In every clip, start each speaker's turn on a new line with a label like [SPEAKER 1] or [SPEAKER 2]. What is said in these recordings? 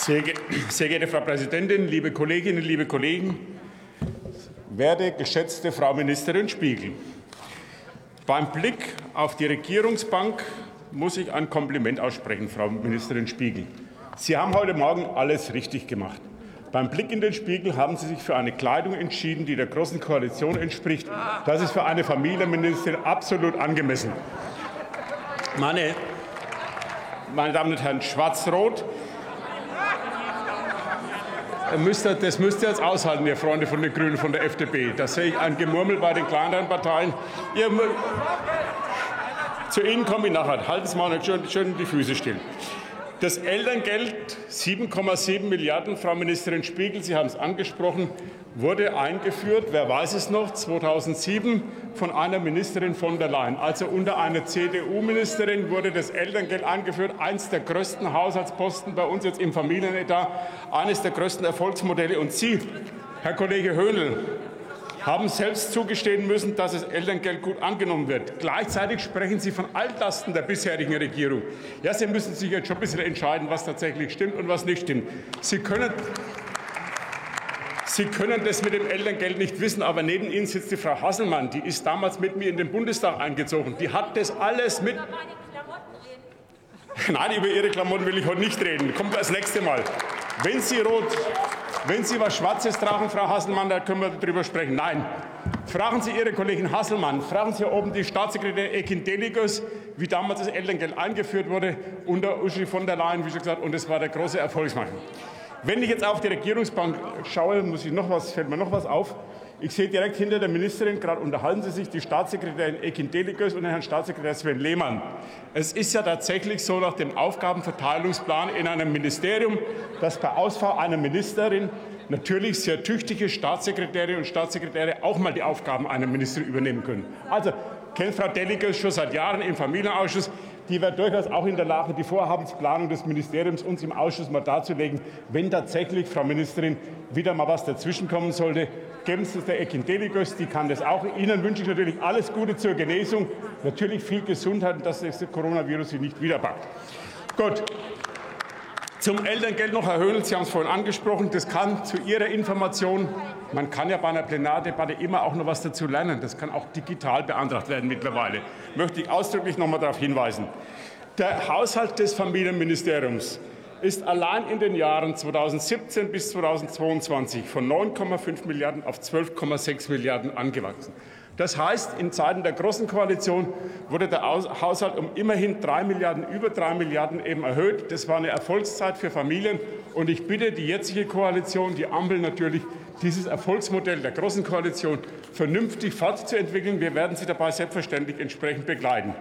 [SPEAKER 1] Sehr, ge sehr, geehrte Frau Präsidentin, liebe Kolleginnen, liebe Kollegen, werte geschätzte Frau Ministerin Spiegel, beim Blick auf die Regierungsbank muss ich ein Kompliment aussprechen, Frau Ministerin Spiegel. Sie haben heute Morgen alles richtig gemacht. Beim Blick in den Spiegel haben Sie sich für eine Kleidung entschieden, die der Großen Koalition entspricht. Das ist für eine Familienministerin absolut angemessen. Meine, meine Damen und Herren, Schwarz-Rot das müsst ihr jetzt aushalten, ihr Freunde von den Grünen, von der FDP. Da sehe ich ein Gemurmel bei den kleineren Parteien. Ihr, zu Ihnen komme ich nachher. Halten Sie mal schön, schön die Füße still. Das Elterngeld, 7,7 Milliarden, Frau Ministerin Spiegel, Sie haben es angesprochen, wurde eingeführt, wer weiß es noch, 2007 von einer Ministerin von der Leyen. Also unter einer CDU-Ministerin wurde das Elterngeld eingeführt, eines der größten Haushaltsposten bei uns jetzt im Familienetat, eines der größten Erfolgsmodelle. Und Sie, Herr Kollege Höhnel, haben selbst zugestehen müssen, dass das Elterngeld gut angenommen wird. Gleichzeitig sprechen Sie von Altlasten der bisherigen Regierung. Ja, Sie müssen sich jetzt schon ein bisschen entscheiden, was tatsächlich stimmt und was nicht stimmt. Sie können, Sie können das mit dem Elterngeld nicht wissen, aber neben Ihnen sitzt die Frau Hasselmann. Die ist damals mit mir in den Bundestag eingezogen. Die hat das alles mit. Nein, über Ihre Klamotten will ich heute nicht reden. Kommt das nächste Mal. Wenn Sie rot wenn Sie was Schwarzes tragen, Frau Hasselmann, da können wir darüber sprechen. Nein. Fragen Sie Ihre Kollegin Hasselmann, fragen Sie oben die Staatssekretärin Ekin Deligus, wie damals das Elterngeld eingeführt wurde unter Uschi von der Leyen, wie schon gesagt, und es war der große Erfolgsmann. Wenn ich jetzt auf die Regierungsbank schaue, muss ich noch was, fällt mir noch was auf. Ich sehe direkt hinter der Ministerin, gerade unterhalten Sie sich, die Staatssekretärin Ekin Deligus und Herrn Staatssekretär Sven Lehmann. Es ist ja tatsächlich so nach dem Aufgabenverteilungsplan in einem Ministerium, dass bei Ausfall einer Ministerin natürlich sehr tüchtige Staatssekretäre und Staatssekretäre auch mal die Aufgaben einer Ministerin übernehmen können. Also kennt Frau Deligus schon seit Jahren im Familienausschuss die wäre durchaus auch in der Lage, die Vorhabensplanung des Ministeriums uns im Ausschuss mal darzulegen, wenn tatsächlich, Frau Ministerin, wieder mal was dazwischenkommen sollte. Geben Sie es der Ekin Deligos, die kann das auch. Ihnen wünsche ich natürlich alles Gute zur Genesung, natürlich viel Gesundheit und dass das Coronavirus Sie nicht wiederpackt. Gut. Zum Elterngeld noch, Herr Höhnel, Sie haben es vorhin angesprochen, das kann zu Ihrer Information, man kann ja bei einer Plenardebatte immer auch noch was dazu lernen, das kann auch digital beantragt werden mittlerweile, möchte ich ausdrücklich noch einmal darauf hinweisen. Der Haushalt des Familienministeriums ist allein in den Jahren 2017 bis 2022 von 9,5 Milliarden auf 12,6 Milliarden angewachsen. Das heißt, in Zeiten der Großen Koalition wurde der Haushalt um immerhin drei Milliarden, über drei Milliarden eben erhöht. Das war eine Erfolgszeit für Familien. Und ich bitte die jetzige Koalition, die Ampel natürlich, dieses Erfolgsmodell der Großen Koalition vernünftig fortzuentwickeln. Wir werden Sie dabei selbstverständlich entsprechend begleiten.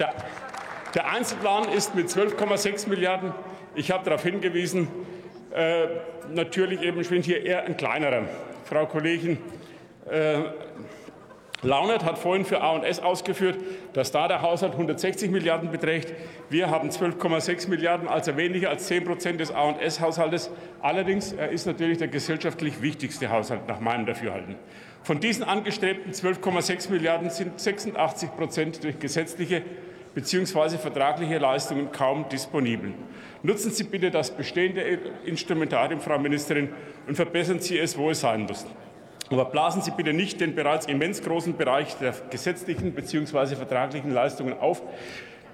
[SPEAKER 1] Der, der Einzelplan ist mit 12,6 Milliarden, ich habe darauf hingewiesen, äh, natürlich eben hier eher ein kleinerer. Frau Kollegin, äh, Launert hat vorhin für A&S ausgeführt, dass da der Haushalt 160 Milliarden beträgt. Wir haben 12,6 Milliarden, also weniger als 10 Prozent des A&S-Haushaltes. Allerdings er ist natürlich der gesellschaftlich wichtigste Haushalt nach meinem Dafürhalten. Von diesen angestrebten 12,6 Milliarden sind 86 Prozent durch gesetzliche bzw. vertragliche Leistungen kaum disponibel. Nutzen Sie bitte das bestehende Instrumentarium, Frau Ministerin, und verbessern Sie es, wo es sein muss. Aber blasen Sie bitte nicht den bereits immens großen Bereich der gesetzlichen bzw. vertraglichen Leistungen auf.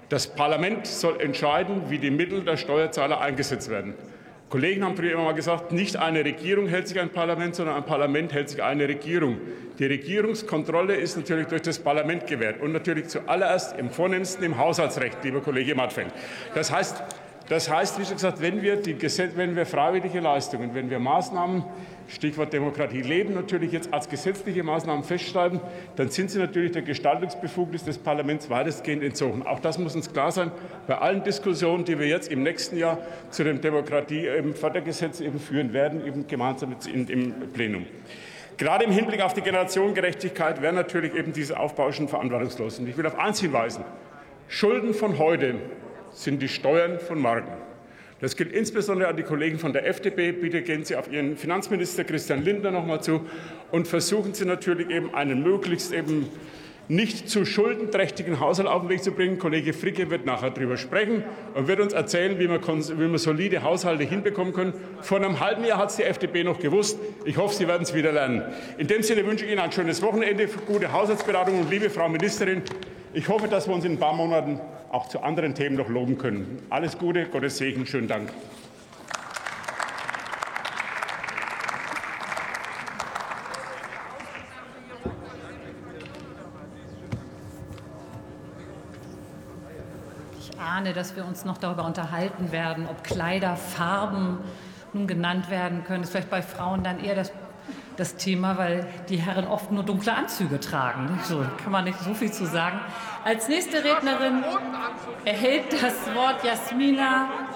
[SPEAKER 1] Das Parlament soll entscheiden, wie die Mittel der Steuerzahler eingesetzt werden. Kollegen haben früher immer mal gesagt, nicht eine Regierung hält sich ein Parlament, sondern ein Parlament hält sich eine Regierung. Die Regierungskontrolle ist natürlich durch das Parlament gewährt und natürlich zuallererst im vornehmsten im Haushaltsrecht, lieber Kollege Mattfeld. Das heißt, das heißt, wie schon gesagt, wenn wir, die Gesetz, wenn wir freiwillige Leistungen, wenn wir Maßnahmen, Stichwort Demokratie leben, natürlich jetzt als gesetzliche Maßnahmen festschreiben, dann sind sie natürlich der Gestaltungsbefugnis des Parlaments weitestgehend entzogen. Auch das muss uns klar sein bei allen Diskussionen, die wir jetzt im nächsten Jahr zu dem Demokratie-Fördergesetz eben führen werden, eben gemeinsam im Plenum. Gerade im Hinblick auf die Generationengerechtigkeit wäre natürlich eben diese Aufbauschen verantwortungslos. Und ich will auf eins hinweisen. Schulden von heute sind die Steuern von morgen. Das gilt insbesondere an die Kollegen von der FDP. Bitte gehen Sie auf Ihren Finanzminister Christian Lindner noch mal zu und versuchen Sie natürlich eben einen möglichst eben nicht zu schuldenträchtigen Haushalt auf den Weg zu bringen. Kollege Fricke wird nachher darüber sprechen und wird uns erzählen, wie wir, wie wir solide Haushalte hinbekommen können. Vor einem halben Jahr hat es die FDP noch gewusst. Ich hoffe, Sie werden es wieder lernen. In dem Sinne wünsche ich Ihnen ein schönes Wochenende, gute Haushaltsberatung und liebe Frau Ministerin, ich hoffe, dass wir uns in ein paar Monaten auch zu anderen Themen noch loben können. Alles Gute, Gottes Segen, schönen Dank.
[SPEAKER 2] Ich ahne, dass wir uns noch darüber unterhalten werden, ob Kleiderfarben nun genannt werden können. Das ist vielleicht bei Frauen dann eher das, das Thema, weil die Herren oft nur dunkle Anzüge tragen. So kann man nicht so viel zu sagen. Als nächste Rednerin erhält das Wort Jasmina